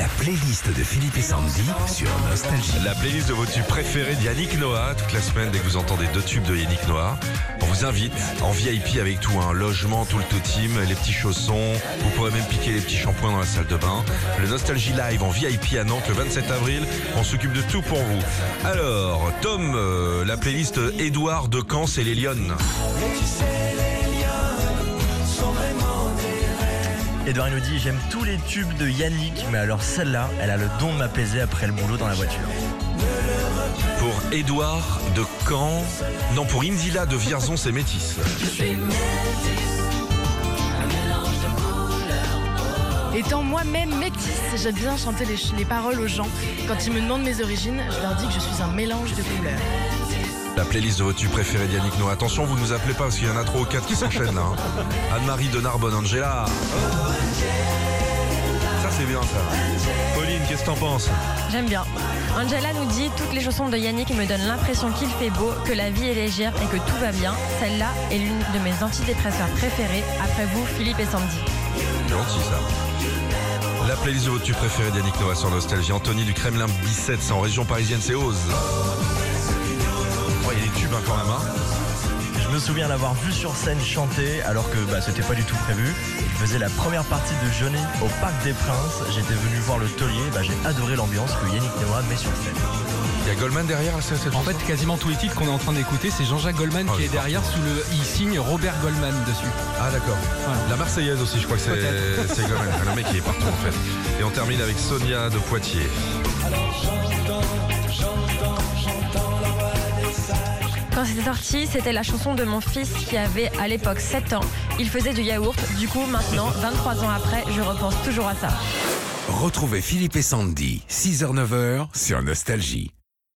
La playlist de Philippe et Sandy sur Nostalgie. La playlist de vos tubes préférés d'Yannick Noah. Toute la semaine, dès que vous entendez deux tubes de Yannick Noah, on vous invite en VIP avec tout, un logement, tout le tout team, les petits chaussons. Vous pourrez même piquer les petits shampoings dans la salle de bain. Le Nostalgie Live en VIP à Nantes le 27 avril. On s'occupe de tout pour vous. Alors, Tom, euh, la playlist Édouard de Caen, c'est les Lyonnes. Edouard il nous dit j'aime tous les tubes de Yannick, mais alors celle-là, elle a le don de m'apaiser après le boulot dans la voiture. Pour Édouard de Caen. Non, pour Indila de Vierzon, c'est Métis. Étant moi-même métisse, j'aime bien chanter les, ch- les paroles aux gens. Quand ils me demandent mes origines, je leur dis que je suis un mélange de couleurs. La playlist de vos tubes préférés d'Yannick Noah. Attention, vous nous appelez pas parce qu'il y en a trois ou quatre qui s'enchaînent là. hein. Anne-Marie de Narbonne, Angela. Ça c'est bien ça. Pauline, qu'est-ce que t'en penses? J'aime bien. Angela nous dit toutes les chansons de Yannick me donnent l'impression qu'il fait beau, que la vie est légère et que tout va bien. Celle-là est l'une de mes antidépresseurs préférées. Après vous, Philippe et Sandy. Gentil ça. La playlist de vos tubes préférés d'Yannick Noah sur Nostalgie. Anthony du Kremlin Bicêtre, c'est en région parisienne, c'est Ose. Il y a des tubes hein, quand même. Hein. Je me souviens l'avoir vu sur scène chanter alors que bah, c'était pas du tout prévu. Il faisait la première partie de Johnny au Parc des Princes. J'étais venu voir le taulier, bah, j'ai adoré l'ambiance que Yannick Noah met sur scène. Il y a Goldman derrière cette En chanson fait, quasiment tous les titres qu'on est en train d'écouter, c'est Jean-Jacques Goldman Oh, qui est derrière sous le. Il signe Robert Goldman dessus. Ah d'accord. Voilà. La Marseillaise aussi, je crois que c'est Peut-être. c'est Goldman. Le mec il est partout en fait. Et on termine avec Sonia de Poitiers. Quand c'était sorti, c'était la chanson de mon fils qui avait à l'époque 7 ans. Il faisait du yaourt. Du coup, maintenant, 23 ans après, je repense toujours à ça. Retrouvez Philippe et Sandy, 6h-9h sur Nostalgie.